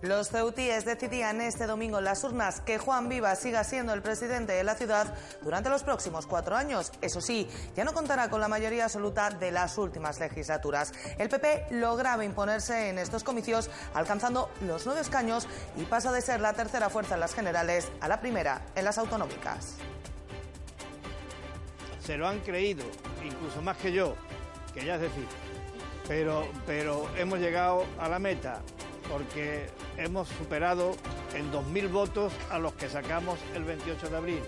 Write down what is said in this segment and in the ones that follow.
Los ceutíes decidían este domingo en las urnas que Juan Vivas siga siendo el presidente de la ciudad durante los próximos cuatro años. Eso sí, ya no contará con la mayoría absoluta de las últimas legislaturas. El PP lograba imponerse en estos comicios alcanzando los nueve escaños y pasa de ser la tercera fuerza en las generales a la primera en las autonómicas. Se lo han creído, incluso más que yo, que ya es decir, pero, pero hemos llegado a la meta porque hemos superado en 2.000 votos a los que sacamos el 28 de abril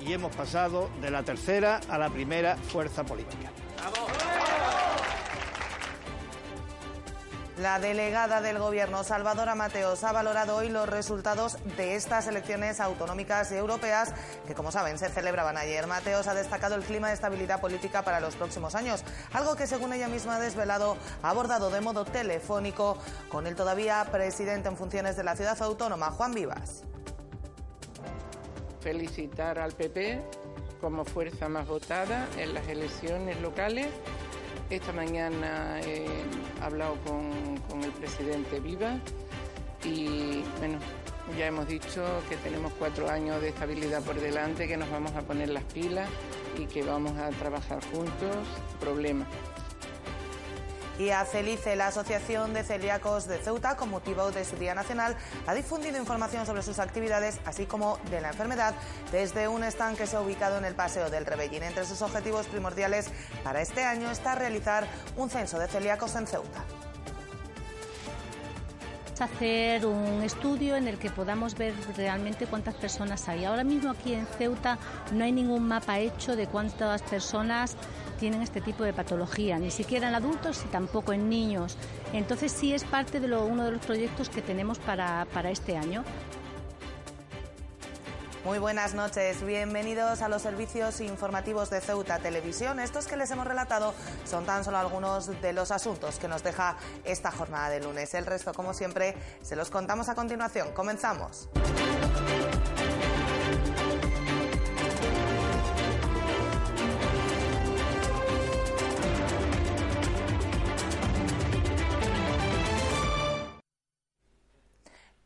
y hemos pasado de la tercera a la primera fuerza política. La delegada del Gobierno, Salvadora Mateos, ha valorado hoy los resultados de estas elecciones autonómicas y europeas que, como saben, se celebraban ayer. Mateos ha destacado el clima de estabilidad política para los próximos años, algo que, según ella misma ha desvelado, ha abordado de modo telefónico con el todavía presidente en funciones de la ciudad autónoma, Juan Vivas. Felicitar al PP como fuerza más votada en las elecciones locales esta mañana he hablado con, el presidente Viva y bueno, ya hemos dicho que tenemos cuatro años de estabilidad por delante, que nos vamos a poner las pilas y que vamos a trabajar juntos. Problema. Y a Celice, la Asociación de Celíacos de Ceuta, con motivo de su Día Nacional, ha difundido información sobre sus actividades, así como de la enfermedad, desde un stand que se ha ubicado en el Paseo del Rebellín. Entre sus objetivos primordiales para este año está realizar un censo de celíacos en Ceuta hacer un estudio en el que podamos ver realmente cuántas personas hay. Ahora mismo aquí en Ceuta no hay ningún mapa hecho de cuántas personas tienen este tipo de patología, ni siquiera en adultos y tampoco en niños. Entonces sí es parte de lo, uno de los proyectos que tenemos para, para este año. Muy buenas noches, bienvenidos a los servicios informativos de Ceuta Televisión. Estos que les hemos relatado son tan solo algunos de los asuntos que nos deja esta jornada de lunes. El resto, como siempre, se los contamos a continuación. Comenzamos.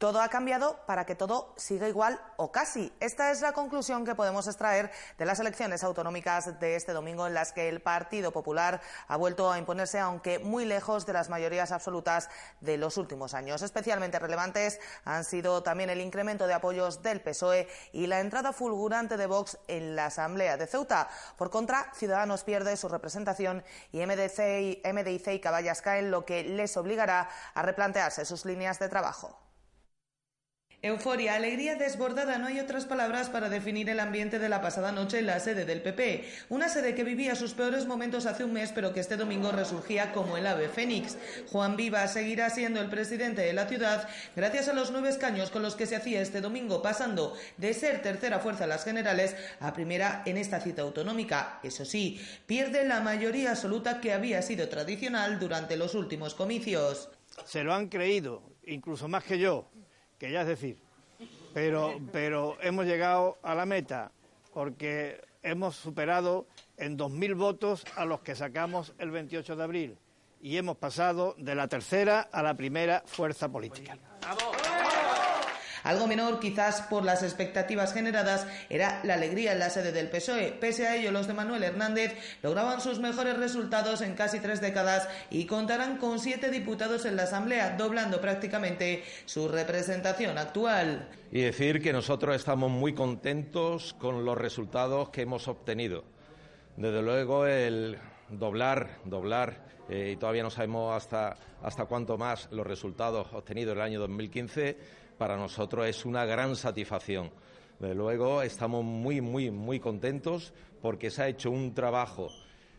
Todo ha cambiado para que todo siga igual o casi. Esta es la conclusión que podemos extraer de las elecciones autonómicas de este domingo en las que el Partido Popular ha vuelto a imponerse, aunque muy lejos de las mayorías absolutas de los últimos años. Especialmente relevantes han sido también el incremento de apoyos del PSOE y la entrada fulgurante de Vox en la Asamblea de Ceuta. Por contra, Ciudadanos pierde su representación y MDC y, MDIC y Caballas caen, lo que les obligará a replantearse sus líneas de trabajo. Euforia, alegría desbordada, no hay otras palabras para definir el ambiente de la pasada noche en la sede del PP. Una sede que vivía sus peores momentos hace un mes, pero que este domingo resurgía como el ave fénix. Juan Viva seguirá siendo el presidente de la ciudad gracias a los nueve escaños con los que se hacía este domingo, pasando de ser tercera fuerza en las generales a primera en esta cita autonómica. Eso sí, pierde la mayoría absoluta que había sido tradicional durante los últimos comicios. Se lo han creído, incluso más que yo que ya es decir, pero, pero hemos llegado a la meta porque hemos superado en 2.000 votos a los que sacamos el 28 de abril. Y hemos pasado de la tercera a la primera fuerza política. Algo menor, quizás por las expectativas generadas, era la alegría en la sede del PSOE. Pese a ello, los de Manuel Hernández lograban sus mejores resultados en casi tres décadas y contarán con siete diputados en la Asamblea, doblando prácticamente su representación actual. Y decir que nosotros estamos muy contentos con los resultados que hemos obtenido. Desde luego, el doblar, doblar eh, y todavía no sabemos hasta, hasta cuánto más los resultados obtenidos en el año 2015 para nosotros es una gran satisfacción. Desde luego estamos muy, muy, muy contentos porque se ha hecho un trabajo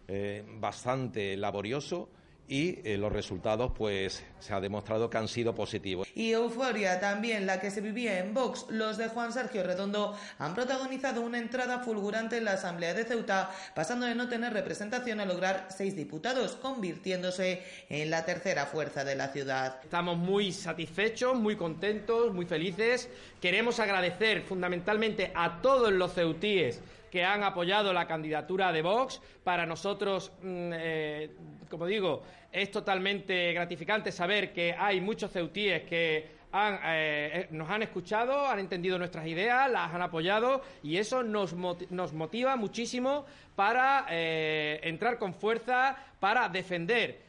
eh, bastante laborioso y eh, los resultados pues se ha demostrado que han sido positivos. Y euforia también la que se vivía en Vox. Los de Juan Sergio Redondo han protagonizado una entrada fulgurante en la Asamblea de Ceuta, pasando de no tener representación a lograr seis diputados, convirtiéndose en la tercera fuerza de la ciudad. Estamos muy satisfechos, muy contentos, muy felices. Queremos agradecer fundamentalmente a todos los ceutíes que han apoyado la candidatura de Vox. Para nosotros, mm, eh, como digo, es totalmente gratificante saber que hay muchos ceutíes que eh, eh, nos han escuchado, han entendido nuestras ideas, las han apoyado y eso nos, motiva muchísimo para entrar con fuerza, para defender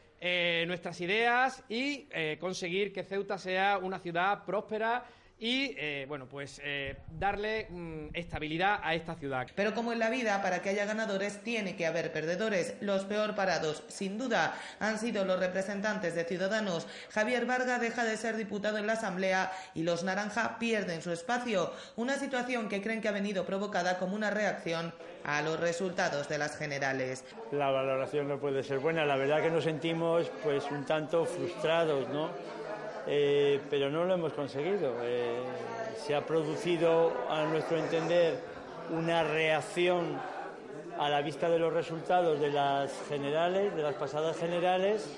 nuestras ideas y conseguir que Ceuta sea una ciudad próspera y eh, bueno, pues eh, darle mm, estabilidad a esta ciudad. Pero como en la vida, para que haya ganadores tiene que haber perdedores. Los peor parados, sin duda, han sido los representantes de Ciudadanos. Javier Varga deja de ser diputado en la Asamblea y los Naranja pierden su espacio. Una situación que creen que ha venido provocada como una reacción a los resultados de las generales. La valoración no puede ser buena. La verdad que nos sentimos pues un tanto frustrados, ¿no? Eh, pero no lo hemos conseguido. Eh, se ha producido, a nuestro entender, una reacción a la vista de los resultados de las generales, de las pasadas generales,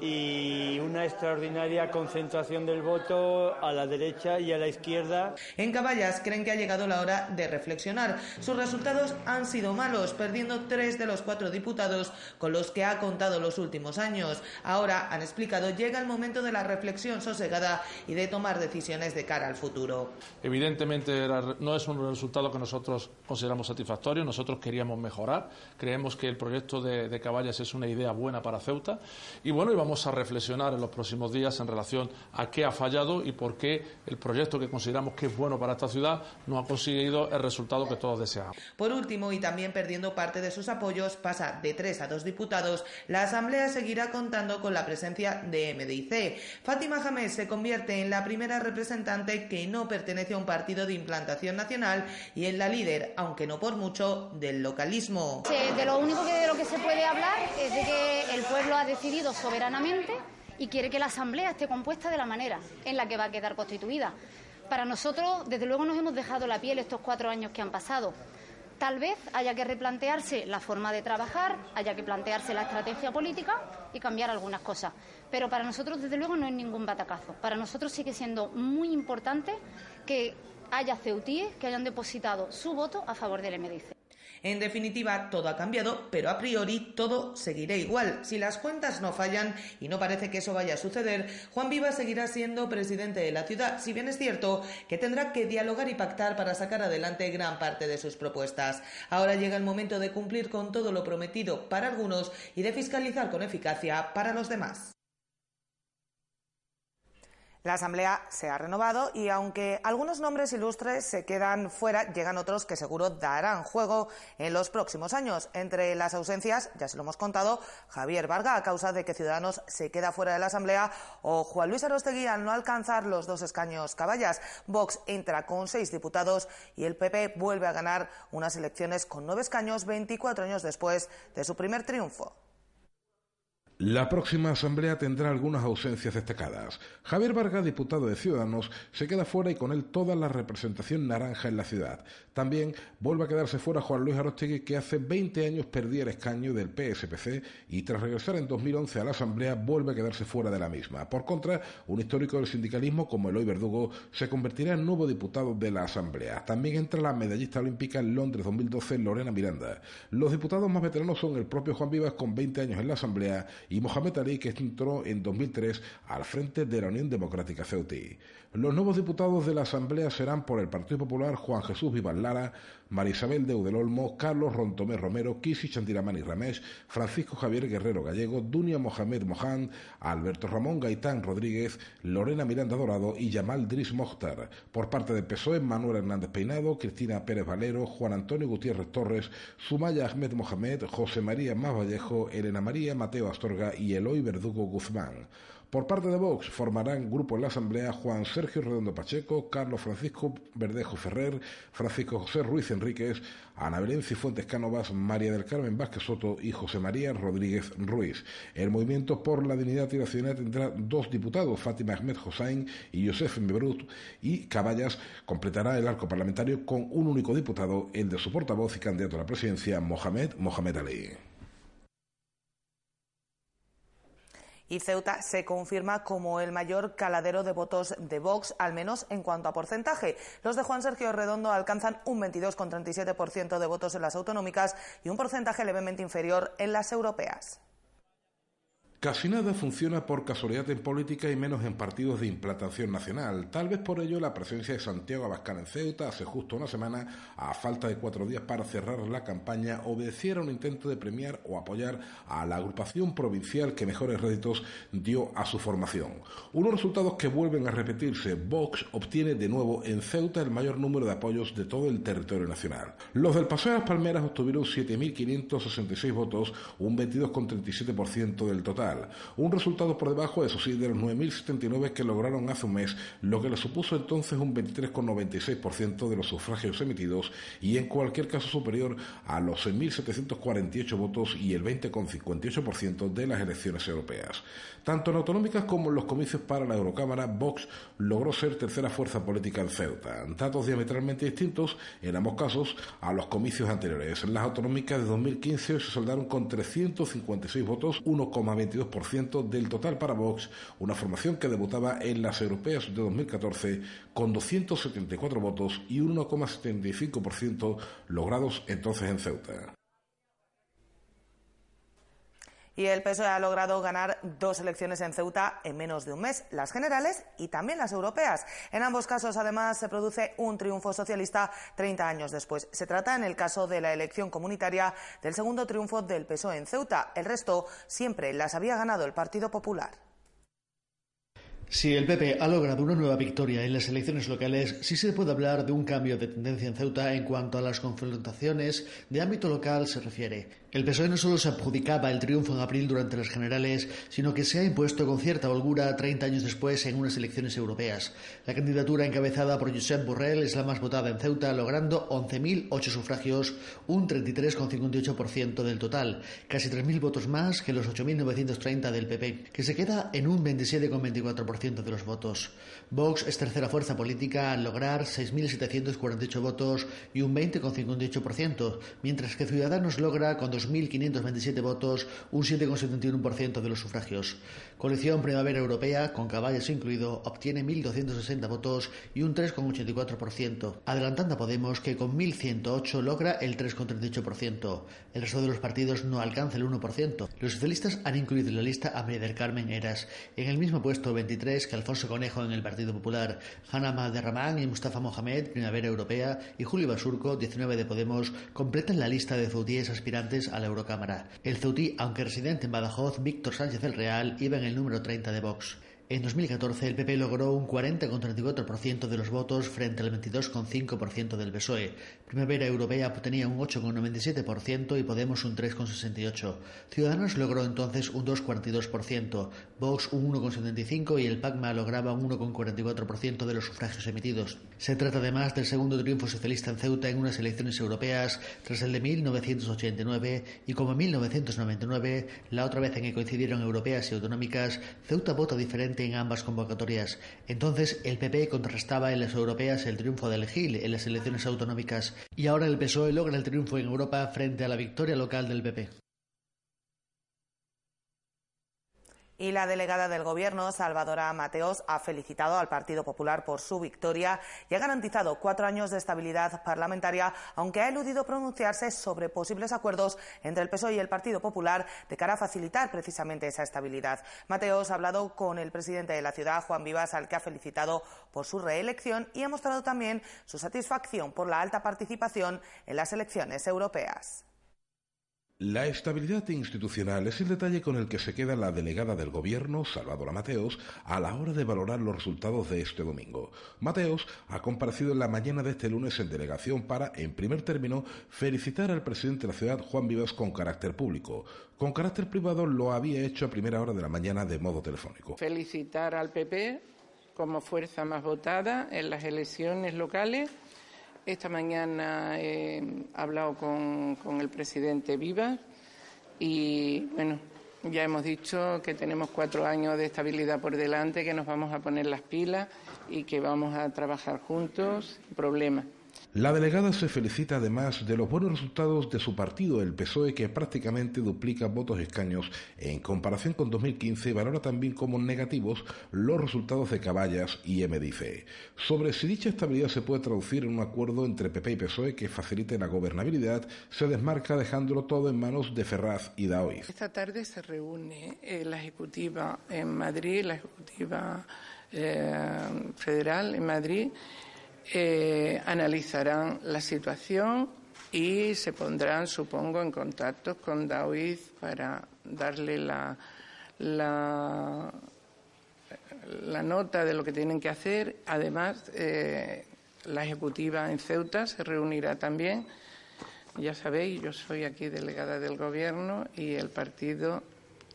y una extraordinaria concentración del voto a la derecha y a la izquierda. En Caballas creen que ha llegado la hora de reflexionar. Sus resultados han sido malos, perdiendo tres de los cuatro diputados con los que ha contado los últimos años. Ahora, han explicado, llega el momento de la reflexión sosegada y de tomar decisiones de cara al futuro. Evidentemente no es un resultado que nosotros consideramos satisfactorio, nosotros queríamos mejorar, creemos que el proyecto de, de Caballas es una idea buena para Ceuta y bueno, y vamos vamos a reflexionar en los próximos días en relación a qué ha fallado y por qué el proyecto que consideramos que es bueno para esta ciudad no ha conseguido el resultado que todos deseamos. Por último, y también perdiendo parte de sus apoyos, pasa de tres a dos diputados. La Asamblea seguirá contando con la presencia de MDIC. Fátima Jamés se convierte en la primera representante que no pertenece a un partido de implantación nacional y en la líder, aunque no por mucho, del localismo. de lo único que de lo que se puede hablar es de que el pueblo ha decidido soberanamente y quiere que la Asamblea esté compuesta de la manera en la que va a quedar constituida. Para nosotros, desde luego, nos hemos dejado la piel estos cuatro años que han pasado. Tal vez haya que replantearse la forma de trabajar, haya que plantearse la estrategia política y cambiar algunas cosas. Pero para nosotros, desde luego, no es ningún batacazo. Para nosotros sigue siendo muy importante que haya ceutíes que hayan depositado su voto a favor del MDC. En definitiva, todo ha cambiado, pero a priori todo seguirá igual. Si las cuentas no fallan, y no parece que eso vaya a suceder, Juan Viva seguirá siendo presidente de la ciudad, si bien es cierto que tendrá que dialogar y pactar para sacar adelante gran parte de sus propuestas. Ahora llega el momento de cumplir con todo lo prometido para algunos y de fiscalizar con eficacia para los demás. La Asamblea se ha renovado y aunque algunos nombres ilustres se quedan fuera, llegan otros que seguro darán juego en los próximos años. Entre las ausencias, ya se lo hemos contado, Javier Varga a causa de que Ciudadanos se queda fuera de la Asamblea o Juan Luis Arostegui al no alcanzar los dos escaños caballas. Vox entra con seis diputados y el PP vuelve a ganar unas elecciones con nueve escaños 24 años después de su primer triunfo. La próxima asamblea tendrá algunas ausencias destacadas. Javier Vargas, diputado de Ciudadanos, se queda fuera y con él toda la representación naranja en la ciudad. También vuelve a quedarse fuera Juan Luis Arostegui, que hace 20 años perdía el escaño del PSPC y tras regresar en 2011 a la asamblea vuelve a quedarse fuera de la misma. Por contra, un histórico del sindicalismo como Eloy Verdugo se convertirá en nuevo diputado de la asamblea. También entra la medallista olímpica en Londres 2012, Lorena Miranda. Los diputados más veteranos son el propio Juan Vivas con 20 años en la asamblea y Mohamed Ali, que entró en 2003 al frente de la Unión Democrática Ceutí. Los nuevos diputados de la Asamblea serán por el Partido Popular Juan Jesús Vivan Lara, Marisabel de Olmo, Carlos Rontomé Romero, Kisi Chandiramani Ramesh, Francisco Javier Guerrero Gallego, Dunia Mohamed Mohan, Alberto Ramón Gaitán Rodríguez, Lorena Miranda Dorado y Yamal Dris Mokhtar. Por parte de PSOE, Manuel Hernández Peinado, Cristina Pérez Valero, Juan Antonio Gutiérrez Torres, Sumaya Ahmed Mohamed, José María Más Vallejo, Elena María Mateo Astorga y Eloy Verdugo Guzmán. Por parte de Vox formarán grupo en la Asamblea Juan Sergio Redondo Pacheco, Carlos Francisco Verdejo Ferrer, Francisco José Ruiz Enríquez, Ana Belén Cifuentes Cánovas, María del Carmen Vázquez Soto y José María Rodríguez Ruiz. El Movimiento por la Dignidad y la Ciudadanía tendrá dos diputados, Fátima Ahmed Hossain y Josef Mebrut, y Caballas completará el arco parlamentario con un único diputado, el de su portavoz y candidato a la presidencia, Mohamed Mohamed Ali. Y Ceuta se confirma como el mayor caladero de votos de Vox, al menos en cuanto a porcentaje. Los de Juan Sergio Redondo alcanzan un 22,37% de votos en las autonómicas y un porcentaje levemente inferior en las europeas. Casi nada funciona por casualidad en política y menos en partidos de implantación nacional. Tal vez por ello la presencia de Santiago Abascal en Ceuta hace justo una semana, a falta de cuatro días para cerrar la campaña, obedeciera un intento de premiar o apoyar a la agrupación provincial que mejores réditos dio a su formación. Unos resultados que vuelven a repetirse. Vox obtiene de nuevo en Ceuta el mayor número de apoyos de todo el territorio nacional. Los del Paseo de las Palmeras obtuvieron 7.566 votos, un 22,37% del total. Un resultado por debajo, eso sí, de los 9.079 que lograron hace un mes, lo que le supuso entonces un 23,96% de los sufragios emitidos y en cualquier caso superior a los 6.748 votos y el 20,58% de las elecciones europeas. Tanto en autonómicas como en los comicios para la Eurocámara, Vox logró ser tercera fuerza política en Ceuta. Datos diametralmente distintos en ambos casos a los comicios anteriores. En las autonómicas de 2015 se soldaron con 356 votos, 1,22% del total para Vox, una formación que debutaba en las europeas de 2014 con 274 votos y 1,75% logrados entonces en Ceuta y el PSOE ha logrado ganar dos elecciones en Ceuta en menos de un mes, las generales y también las europeas. En ambos casos, además, se produce un triunfo socialista 30 años después. Se trata, en el caso de la elección comunitaria, del segundo triunfo del PSOE en Ceuta. El resto siempre las había ganado el Partido Popular. Si el PP ha logrado una nueva victoria en las elecciones locales, sí se puede hablar de un cambio de tendencia en Ceuta en cuanto a las confrontaciones de ámbito local se refiere. El PSOE no solo se adjudicaba el triunfo en abril durante las generales, sino que se ha impuesto con cierta holgura 30 años después en unas elecciones europeas. La candidatura encabezada por Josep Borrell es la más votada en Ceuta, logrando 11.008 sufragios, un 33,58% del total, casi 3.000 votos más que los 8.930 del PP, que se queda en un 27,24% de los votos. Vox es tercera fuerza política al lograr 6.748 votos y un 20,58%, mientras que Ciudadanos logra con 2.527 votos, un 7,71% de los sufragios. Coalición Primavera Europea, con caballos incluido, obtiene 1.260 votos y un 3,84%, adelantando a Podemos que con 1.108 logra el 3,38%. El resto de los partidos no alcanza el 1%. Los socialistas han incluido en la lista a María del Carmen Eras, en el mismo puesto 23 que Alfonso Conejo en el Partido Popular, Hanna Derramán y Mustafa Mohamed, Primavera Europea, y Julio Basurco, 19 de Podemos, completan la lista de ceutíes aspirantes a la Eurocámara. El ceutí, aunque residente en Badajoz, Víctor Sánchez del Real, iba en el número 30 de Vox. En 2014 el PP logró un 40,34% de los votos frente al 22,5% del PSOE. Primavera Europea tenía un 8,97% y Podemos un 3,68%. Ciudadanos logró entonces un 2,42%, Vox un 1,75% y el PACMA lograba un 1,44% de los sufragios emitidos. Se trata además del segundo triunfo socialista en Ceuta en unas elecciones europeas tras el de 1989 y como en 1999, la otra vez en que coincidieron europeas y autonómicas, Ceuta vota diferente en ambas convocatorias. Entonces el PP contrarrestaba en las europeas el triunfo del GIL en las elecciones autonómicas y ahora el PSOE logra el triunfo en Europa frente a la victoria local del PP. Y la delegada del Gobierno, Salvadora Mateos, ha felicitado al Partido Popular por su victoria y ha garantizado cuatro años de estabilidad parlamentaria, aunque ha eludido pronunciarse sobre posibles acuerdos entre el PSOE y el Partido Popular de cara a facilitar precisamente esa estabilidad. Mateos ha hablado con el presidente de la ciudad, Juan Vivas, al que ha felicitado por su reelección y ha mostrado también su satisfacción por la alta participación en las elecciones europeas. La estabilidad institucional es el detalle con el que se queda la delegada del Gobierno, Salvador Mateos, a la hora de valorar los resultados de este domingo. Mateos ha comparecido en la mañana de este lunes en delegación para, en primer término, felicitar al presidente de la ciudad, Juan Vivas, con carácter público. Con carácter privado lo había hecho a primera hora de la mañana de modo telefónico. Felicitar al PP como fuerza más votada en las elecciones locales esta mañana he hablado con, el presidente Viva y, bueno, ya hemos dicho que tenemos cuatro años de estabilidad por delante, que nos vamos a poner las pilas y que vamos a trabajar juntos, problema. La delegada se felicita además de los buenos resultados de su partido, el PSOE, que prácticamente duplica votos y escaños en comparación con 2015 y valora también como negativos los resultados de Caballas y MDIFE. Sobre si dicha estabilidad se puede traducir en un acuerdo entre PP y PSOE que facilite la gobernabilidad, se desmarca dejándolo todo en manos de Ferraz y Daoiz. Esta tarde se reúne eh, la Ejecutiva en Madrid, la Ejecutiva eh, Federal en Madrid eh, analizarán la situación y se pondrán, supongo, en contacto con David para darle la, la, nota de lo que tienen que hacer. Además, eh, la ejecutiva en Ceuta se reunirá también. Ya sabéis, yo soy aquí delegada del Gobierno y el partido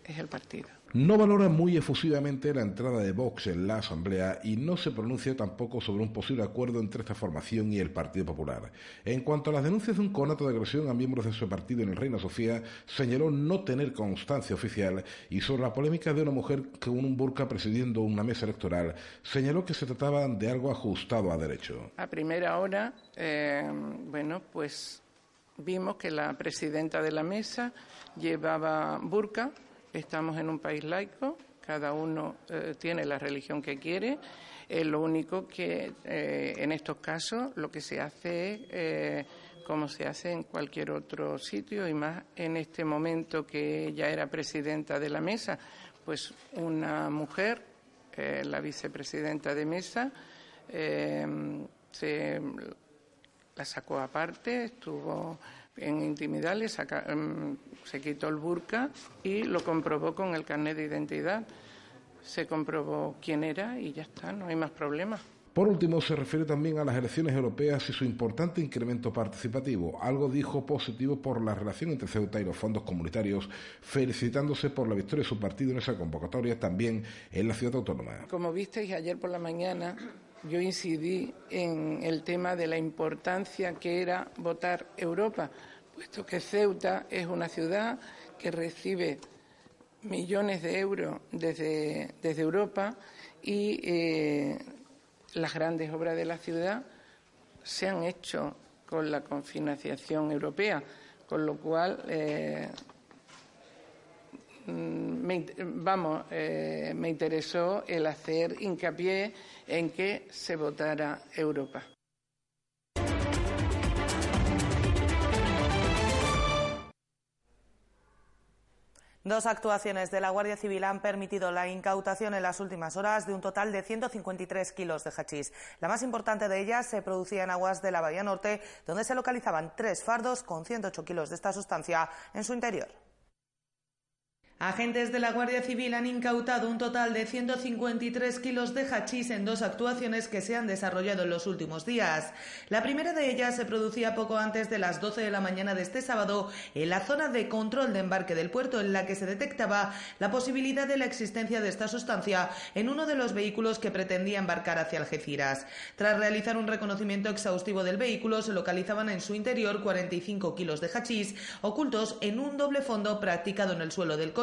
es el partido. No valora muy efusivamente la entrada de Vox en la Asamblea y no se pronuncia tampoco sobre un posible acuerdo entre esta formación y el Partido Popular. En cuanto a las denuncias de un conato de agresión a miembros de su partido en el Reina Sofía, señaló no tener constancia oficial y sobre la polémica de una mujer con un burka presidiendo una mesa electoral, señaló que se trataba de algo ajustado a derecho. A primera hora, eh, bueno, pues vimos que la presidenta de la mesa llevaba burka Estamos en un país laico, cada uno eh, tiene la religión que quiere. lo único que eh, en estos casos lo que se hace es eh, como se hace en cualquier otro sitio y más en este momento que ella era presidenta de la mesa, pues una mujer, la vicepresidenta de mesa, se la sacó aparte, estuvo en intimidad le em, se quitó el burka y lo comprobó con el carnet de identidad. Se comprobó quién era y ya está, no hay más problemas. Por último, se refiere también a las elecciones europeas y su importante incremento participativo, algo dijo positivo por la relación entre Ceuta y los fondos comunitarios, felicitándose por la victoria de su partido en esa convocatoria también en la ciudad autónoma. Como visteis ayer por la mañana, yo incidí en el tema de la importancia que era votar Europa, puesto que Ceuta es una ciudad que recibe millones de euros desde, Europa y eh, las grandes obras de la ciudad se han hecho con la confinanciación europea, con lo cual eh, mm, vamos, eh, me interesó el hacer hincapié en que se votara Europa. Dos actuaciones de la Guardia Civil han permitido la incautación en las últimas horas de un total de 153 kilos de hachís. La más importante de ellas se producía en aguas de la Bahía Norte, donde se localizaban tres fardos con 108 kilos de esta sustancia en su interior. Agentes de la Guardia Civil han incautado un total de 153 kilos de hachís en dos actuaciones que se han desarrollado en los últimos días. La primera de ellas se producía poco antes de las 12 de la mañana de este sábado en la zona de control de embarque del puerto en la que se detectaba la posibilidad de la existencia de esta sustancia en uno de los vehículos que pretendía embarcar hacia Algeciras. Tras realizar un reconocimiento exhaustivo del vehículo se localizaban en su interior 45 kilos de hachís ocultos en un doble fondo practicado en el suelo del coche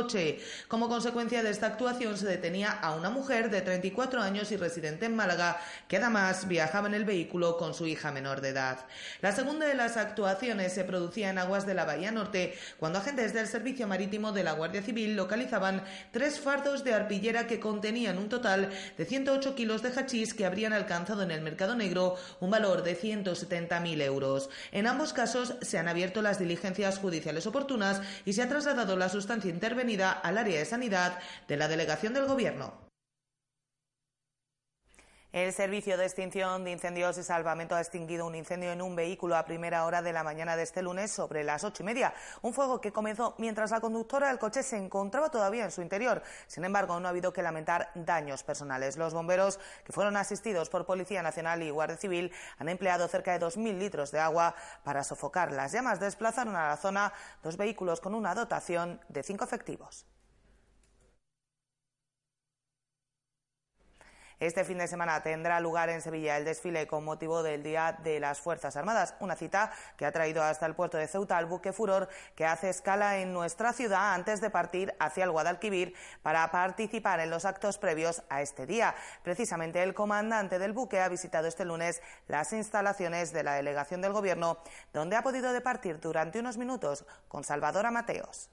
como consecuencia de esta actuación se detenía a una mujer de 34 años y residente en Málaga, que además viajaba en el vehículo con su hija menor de edad. La segunda de las actuaciones se producía en aguas de la Bahía Norte, cuando agentes del Servicio Marítimo de la Guardia Civil localizaban tres fardos de arpillera que contenían un total de 108 kilos de hachís que habrían alcanzado en el mercado negro un valor de 170.000 euros. En ambos casos se han abierto las diligencias judiciales oportunas y se ha trasladado la sustancia intervenida al área de sanidad de la delegación del Gobierno. El Servicio de Extinción de Incendios y Salvamento ha extinguido un incendio en un vehículo a primera hora de la mañana de este lunes sobre las ocho y media. Un fuego que comenzó mientras la conductora del coche se encontraba todavía en su interior. Sin embargo, no ha habido que lamentar daños personales. Los bomberos, que fueron asistidos por Policía Nacional y Guardia Civil, han empleado cerca de 2.000 litros de agua para sofocar las llamas. Desplazaron a la zona dos vehículos con una dotación de cinco efectivos. Este fin de semana tendrá lugar en Sevilla el desfile con motivo del Día de las Fuerzas Armadas, una cita que ha traído hasta el puerto de Ceuta al buque Furor que hace escala en nuestra ciudad antes de partir hacia el Guadalquivir para participar en los actos previos a este día. Precisamente el comandante del buque ha visitado este lunes las instalaciones de la delegación del Gobierno, donde ha podido departir durante unos minutos con Salvador Mateos.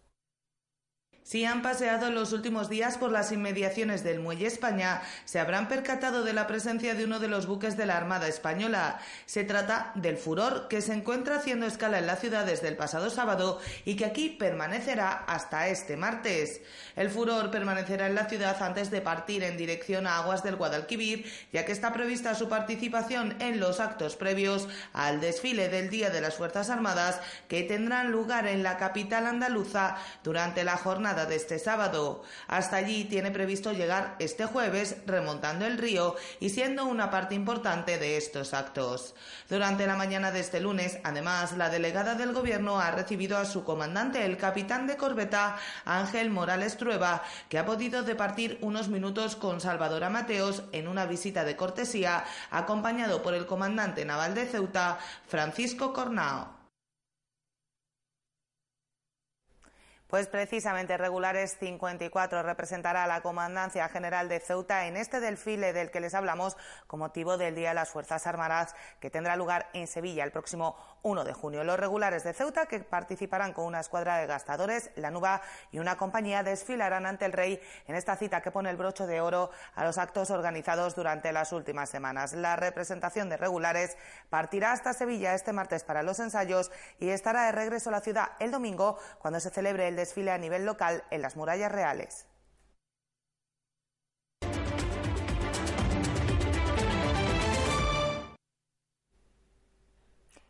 Si han paseado los últimos días por las inmediaciones del Muelle España, se habrán percatado de la presencia de uno de los buques de la Armada Española. Se trata del Furor, que se encuentra haciendo escala en la ciudad desde el pasado sábado y que aquí permanecerá hasta este martes. El Furor permanecerá en la ciudad antes de partir en dirección a aguas del Guadalquivir, ya que está prevista su participación en los actos previos al desfile del Día de las Fuerzas Armadas, que tendrán lugar en la capital andaluza durante la jornada de este sábado. Hasta allí tiene previsto llegar este jueves remontando el río y siendo una parte importante de estos actos. Durante la mañana de este lunes, además, la delegada del Gobierno ha recibido a su comandante, el capitán de corbeta Ángel Morales Trueba, que ha podido departir unos minutos con Salvador Mateos en una visita de cortesía, acompañado por el comandante naval de Ceuta, Francisco Cornao. Pues precisamente Regulares 54 representará a la Comandancia General de Ceuta en este desfile del que les hablamos con motivo del Día de las Fuerzas Armadas que tendrá lugar en Sevilla el próximo 1 de junio. Los regulares de Ceuta que participarán con una escuadra de gastadores, la Nuba y una compañía desfilarán ante el Rey en esta cita que pone el broche de oro a los actos organizados durante las últimas semanas. La representación de regulares partirá hasta Sevilla este martes para los ensayos y estará de regreso a la ciudad el domingo cuando se celebre el desfile a nivel local en las murallas reales.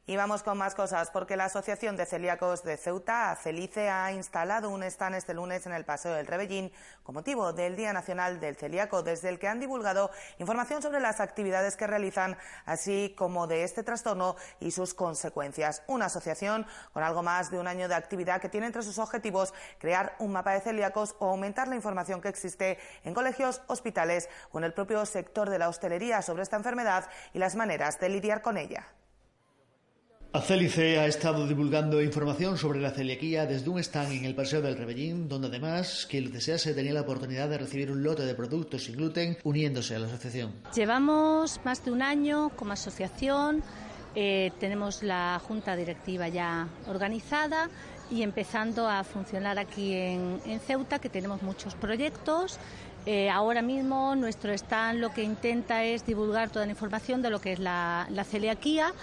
Y vamos con más cosas, porque la Asociación de Celíacos de Ceuta, Celice, ha instalado un stand este lunes en el Paseo del Rebellín con motivo del Día Nacional del Celíaco, desde el que han divulgado información sobre las actividades que realizan, así como de este trastorno y sus consecuencias. Una asociación con algo más de un año de actividad que tiene entre sus objetivos crear un mapa de celíacos o aumentar la información que existe en colegios, hospitales o en el propio sector de la hostelería sobre esta enfermedad y las maneras de lidiar con ella. Acélice ha estado divulgando información sobre la celiaquía desde un stand en el Paseo del Rebellín, donde además quien lo desease tenía la oportunidad de recibir un lote de productos sin gluten uniéndose a la asociación. Llevamos más de un año como asociación, eh, tenemos la junta directiva ya organizada y empezando a funcionar aquí en, Ceuta, que tenemos muchos proyectos. Eh, ahora mismo nuestro stand lo que intenta es divulgar toda la información de lo que es la, la celiaquía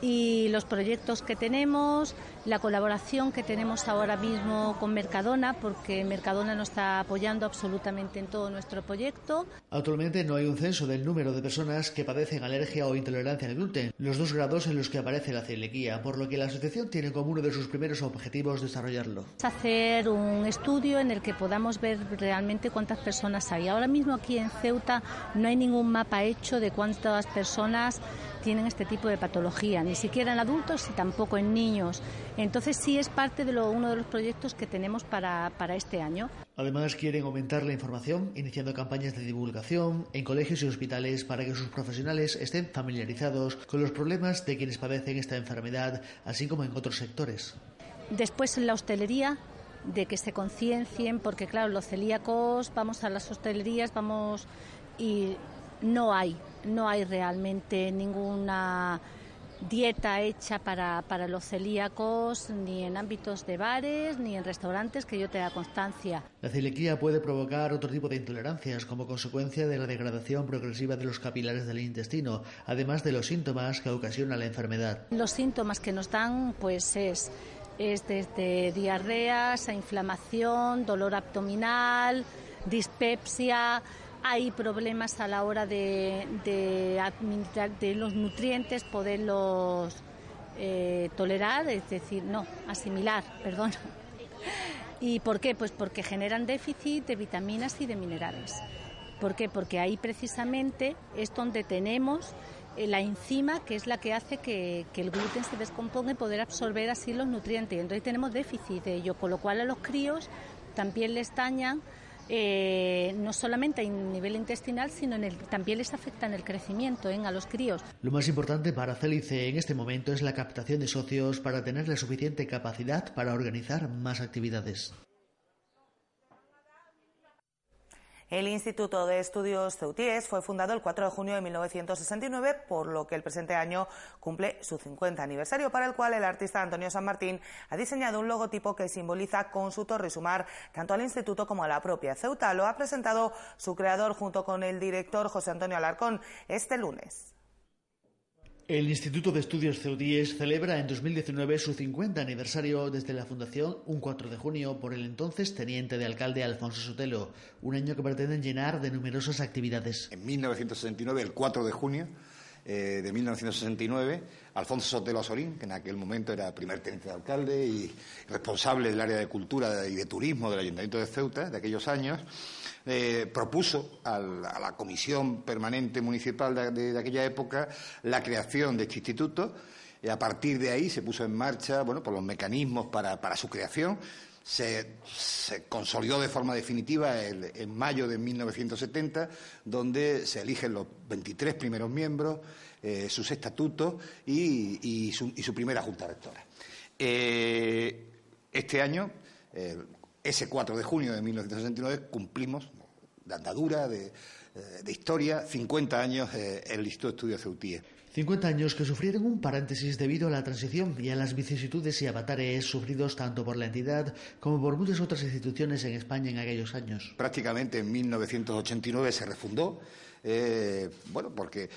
y los proyectos que tenemos, la colaboración que tenemos ahora mismo con Mercadona, porque Mercadona nos está apoyando absolutamente en todo nuestro proyecto. Actualmente no hay un censo del número de personas que padecen alergia o intolerancia al gluten, los dos grados en los que aparece la celiaquía, por lo que la asociación tiene como uno de sus primeros objetivos desarrollarlo. Hacer un estudio en el que podamos ver realmente cuántas personas hay. Ahora mismo aquí en Ceuta no hay ningún mapa hecho de cuántas personas tienen este tipo de patología, ni siquiera en adultos y tampoco en niños. Entonces sí es parte de lo, uno de los proyectos que tenemos para, para este año. Además quieren aumentar la información iniciando campañas de divulgación en colegios y hospitales para que sus profesionales estén familiarizados con los problemas de quienes padecen esta enfermedad, así como en otros sectores. Después en la hostelería de que se conciencien, porque claro, los celíacos vamos a las hostelerías, vamos y no hay, no hay realmente ninguna dieta hecha para, para, los celíacos ni en ámbitos de bares ni en restaurantes que yo tenga constancia. La celiaquía puede provocar otro tipo de intolerancias como consecuencia de la degradación progresiva de los capilares del intestino, además de los síntomas que ocasiona la enfermedad. Los síntomas que nos dan pues es, es desde diarreas a inflamación, dolor abdominal, dispepsia, hay problemas a la hora de, administrar de los nutrientes, poderlos eh, tolerar, es decir, no, asimilar, perdón. ¿Y por qué? Pues porque generan déficit de vitaminas y de minerales. ¿Por qué? Porque ahí precisamente es donde tenemos eh, la enzima que es la que hace que, el gluten se descomponga y poder absorber así los nutrientes. Entonces tenemos déficit de ello, con lo cual a los críos también les dañan eh, no solamente a nivel intestinal, sino en el, también les afecta en el crecimiento a los críos. Lo más importante para Célice en este momento es la captación de socios para tener la suficiente capacidad para organizar más actividades. El Instituto de Estudios Ceutíes fue fundado el 4 de junio de 1969, por lo que el presente año cumple su 50 aniversario, para el cual el artista Antonio San Martín ha diseñado un logotipo que simboliza con su torre y su mar tanto al instituto como a la propia Ceuta. Lo ha presentado su creador junto con el director José Antonio Alarcón este lunes. El Instituto de Estudios Ceudíes celebra en 2019 su 50 aniversario desde la fundación un 4 de junio por el entonces teniente de alcalde Alfonso Sotelo, un año que pretenden llenar de numerosas actividades. En 1969, el 4 de junio eh, de 1969, Alfonso Sotelo Azorín, que en aquel momento era primer teniente de alcalde y responsable del área de cultura y de turismo del Ayuntamiento de Ceuta de aquellos años, eh, propuso a la, Comisión Permanente Municipal de, aquella época la creación de este instituto. Y a partir de ahí se puso en marcha, bueno, por los mecanismos para, su creación. Se, consolidó de forma definitiva en mayo de 1970, donde se eligen los 23 primeros miembros, eh, sus estatutos y, su, primera junta rectora. Eh, este año, ese 4 de junio de 1969, cumplimos de andadura, de, eh, historia, 50 años eh, el Instituto de Estudios Ceutíes. 50 años que sufrieron un paréntesis debido a la transición y a las vicisitudes y avatares sufridos tanto por la entidad como por muchas otras instituciones en España en aquellos años. Prácticamente en 1989 se refundó eh, bueno, porque,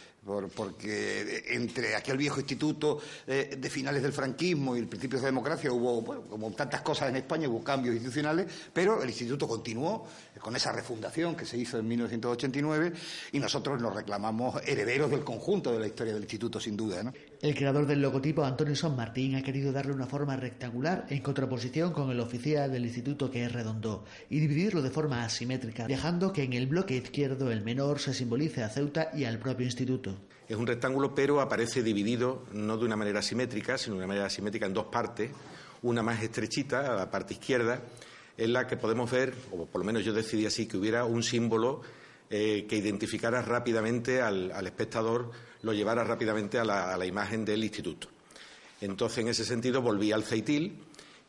entre aquel viejo instituto eh, de finales del franquismo y el principio de democracia hubo, bueno, como tantas cosas en España, hubo cambios institucionales, pero el instituto continuó con esa refundación que se hizo en 1989 y nosotros nos reclamamos herederos del conjunto de la historia del instituto, sin duda. ¿no? El creador del logotipo, Antonio San Martín, ha querido darle una forma rectangular en contraposición con el oficial del instituto que es redondo y dividirlo de forma asimétrica, dejando que en el bloque izquierdo el menor se simbolice a Ceuta y al propio instituto. Es un rectángulo, pero aparece dividido no de una manera simétrica, sino de una manera simétrica en dos partes, una más estrechita, a la parte izquierda, en la que podemos ver, o por lo menos yo decidí así, que hubiera un símbolo eh, que identificara rápidamente al, espectador, lo llevara rápidamente a la, imagen del instituto. Entonces, en ese sentido, volví al Ceitil,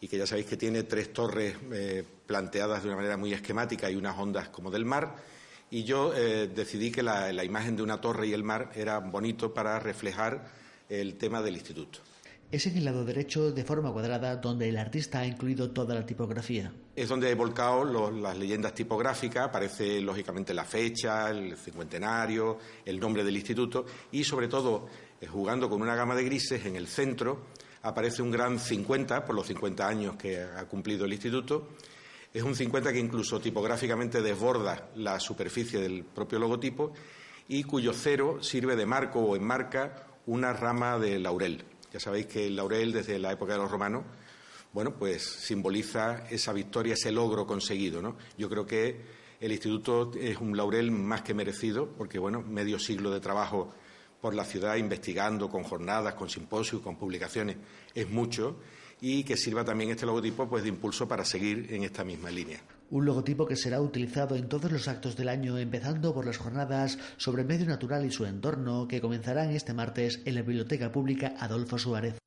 y que ya sabéis que tiene tres torres eh, planteadas de una manera muy esquemática y unas ondas como del mar, y yo eh, decidí que la imagen de una torre y el mar era bonito para reflejar el tema del instituto es en el lado derecho de forma cuadrada donde el artista ha incluido toda la tipografía. Es donde he volcado las leyendas tipográficas, aparece lógicamente la fecha, el cincuentenario, el nombre del instituto y sobre todo, eh, jugando con una gama de grises, en el centro aparece un gran 50 por los 50 años que ha cumplido el instituto. Es un 50 que incluso tipográficamente desborda la superficie del propio logotipo y cuyo cero sirve de marco o enmarca una rama de laurel. Ya sabéis que el laurel desde la época de los romanos, bueno, pues simboliza esa victoria, ese logro conseguido, ¿no? Yo creo que el instituto es un laurel más que merecido, porque bueno, medio siglo de trabajo por la ciudad investigando con jornadas, con simposios, con publicaciones, es mucho y que sirva también este logotipo pues de impulso para seguir en esta misma línea. Un logotipo que será utilizado en todos los actos del año, empezando por las jornadas sobre medio natural y su entorno, que comenzarán este martes en la Biblioteca Pública Adolfo Suárez.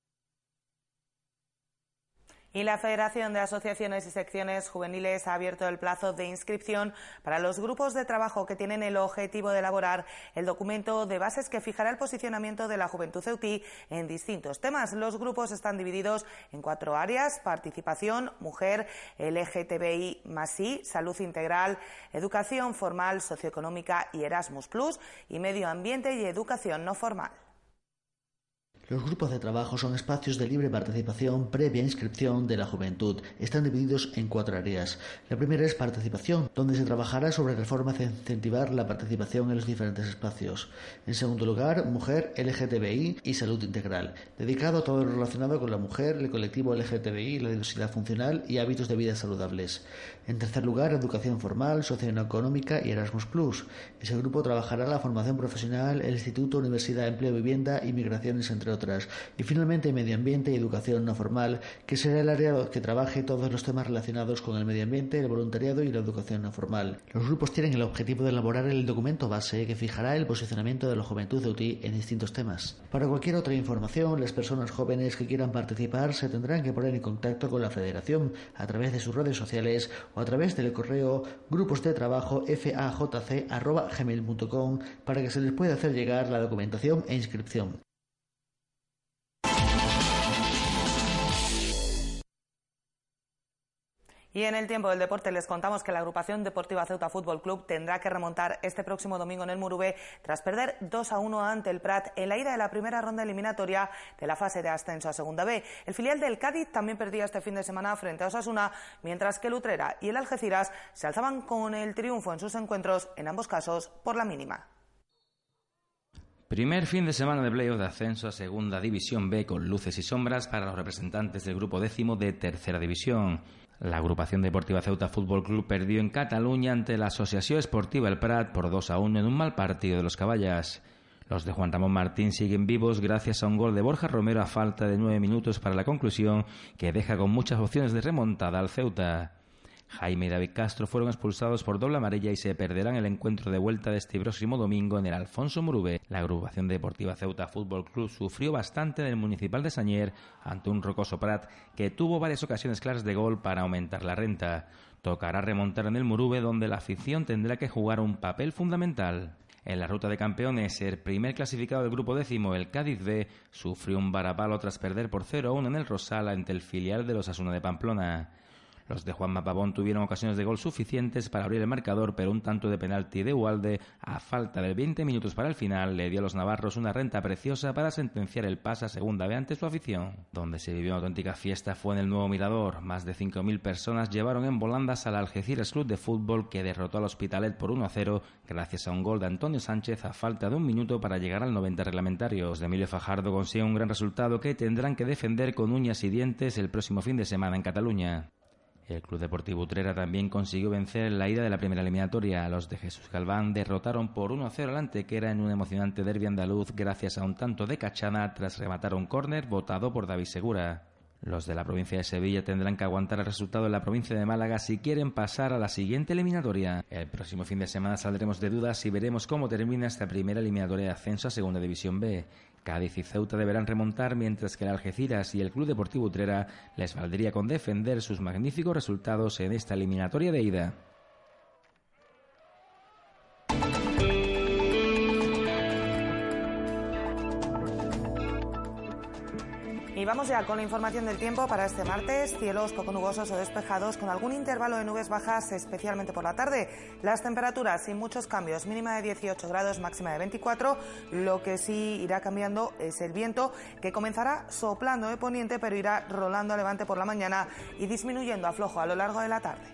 Y la Federación de Asociaciones y Secciones Juveniles ha abierto el plazo de inscripción para los grupos de trabajo que tienen el objetivo de elaborar el documento de bases que fijará el posicionamiento de la juventud ceutí en distintos temas. Los grupos están divididos en cuatro áreas, participación, mujer, LGTBI más I, salud integral, educación formal, socioeconómica y Erasmus Plus, y medio ambiente y educación no formal. Los grupos de trabajo son espacios de libre participación previa inscripción de la juventud. Están divididos en cuatro áreas. La primera es participación, donde se trabajará sobre la forma de incentivar la participación en los diferentes espacios. En segundo lugar, mujer, LGTBI y salud integral, dedicado a todo lo relacionado con la mujer, el colectivo LGTBI, la diversidad funcional y hábitos de vida saludables. En tercer lugar, educación formal, socioeconómica y Erasmus Plus. Ese grupo trabajará la formación profesional, el Instituto, Universidad, Empleo, Vivienda y Migraciones, entre otras. Y finalmente medio ambiente y educación no formal, que será el área que trabaje todos los temas relacionados con el medio ambiente, el voluntariado y la educación no formal. Los grupos tienen el objetivo de elaborar el documento base que fijará el posicionamiento de la juventud de UTI en distintos temas. Para cualquier otra información, las personas jóvenes que quieran participar se tendrán que poner en contacto con la Federación a través de sus redes sociales o a través del correo grupos de trabajo fajc.gmail.com para que se les pueda hacer llegar la documentación e inscripción. Y en el tiempo del deporte les contamos que la agrupación deportiva Ceuta Fútbol Club tendrá que remontar este próximo domingo en el Murube tras perder 2 a 1 ante el Prat en la ida de la primera ronda eliminatoria de la fase de ascenso a Segunda B. El filial del Cádiz también perdía este fin de semana frente a Osasuna, mientras que el Utrera y el Algeciras se alzaban con el triunfo en sus encuentros, en ambos casos por la mínima. Primer fin de semana de playoff de ascenso a Segunda División B con luces y sombras para los representantes del grupo décimo de Tercera División. La agrupación deportiva Ceuta Fútbol Club perdió en Cataluña ante la Asociación Esportiva El Prat por 2 a 1 en un mal partido de los caballas. Los de Juan Ramón Martín siguen vivos gracias a un gol de Borja Romero a falta de nueve minutos para la conclusión que deja con muchas opciones de remontada al Ceuta. Jaime y David Castro fueron expulsados por doble amarilla y se perderán el encuentro de vuelta de este próximo domingo en el Alfonso Murube. La agrupación deportiva Ceuta Fútbol Club sufrió bastante del Municipal de Sañer ante un rocoso Prat que tuvo varias ocasiones claras de gol para aumentar la renta. Tocará remontar en el Murube donde la afición tendrá que jugar un papel fundamental. En la ruta de campeones, el primer clasificado del grupo décimo, el Cádiz B, sufrió un varapalo tras perder por 0-1 en el Rosal ante el filial de los Asuna de Pamplona. Los de Juan Mapabón tuvieron ocasiones de gol suficientes para abrir el marcador, pero un tanto de penalti de Ualde, a falta de 20 minutos para el final, le dio a los navarros una renta preciosa para sentenciar el pase a segunda vez ante su afición. Donde se vivió una auténtica fiesta fue en el nuevo Mirador. Más de 5.000 personas llevaron en volandas al Algeciras Club de Fútbol que derrotó al Hospitalet por 1-0 gracias a un gol de Antonio Sánchez a falta de un minuto para llegar al 90 reglamentario. Los de Emilio Fajardo consiguen un gran resultado que tendrán que defender con uñas y dientes el próximo fin de semana en Cataluña. El Club Deportivo Utrera también consiguió vencer en la ida de la primera eliminatoria. Los de Jesús Galván derrotaron por 1-0 al Antequera en un emocionante derbi andaluz gracias a un tanto de Cachana tras rematar un córner votado por David Segura. Los de la provincia de Sevilla tendrán que aguantar el resultado en la provincia de Málaga si quieren pasar a la siguiente eliminatoria. El próximo fin de semana saldremos de dudas y veremos cómo termina esta primera eliminatoria de ascenso a Segunda División B. Cádiz y Ceuta deberán remontar, mientras que el Algeciras y el Club Deportivo Utrera les valdría con defender sus magníficos resultados en esta eliminatoria de ida. Y vamos ya con la información del tiempo para este martes. Cielos poco nubosos o despejados con algún intervalo de nubes bajas, especialmente por la tarde. Las temperaturas sin muchos cambios, mínima de 18 grados, máxima de 24. Lo que sí irá cambiando es el viento, que comenzará soplando de poniente, pero irá rolando a levante por la mañana y disminuyendo a flojo a lo largo de la tarde.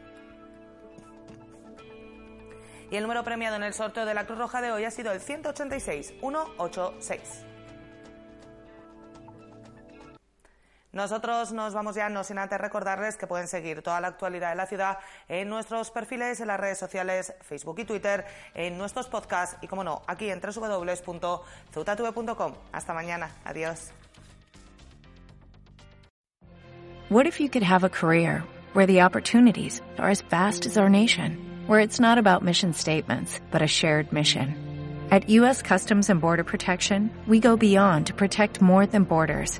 Y el número premiado en el sorteo de la Cruz Roja de hoy ha sido el 186 186. Nosotros nos vamos ya, no sin antes recordarles que pueden seguir toda la actualidad de la ciudad en nuestros perfiles en las redes sociales, Facebook y Twitter, en nuestros podcasts y, como no, aquí en www.ceutatv.com. Hasta mañana. Adiós. What if you could have a career where the opportunities are as vast as our nation, where it's not about mission statements, but a shared mission? At U.S. Customs and Border Protection, we go beyond to protect more than borders.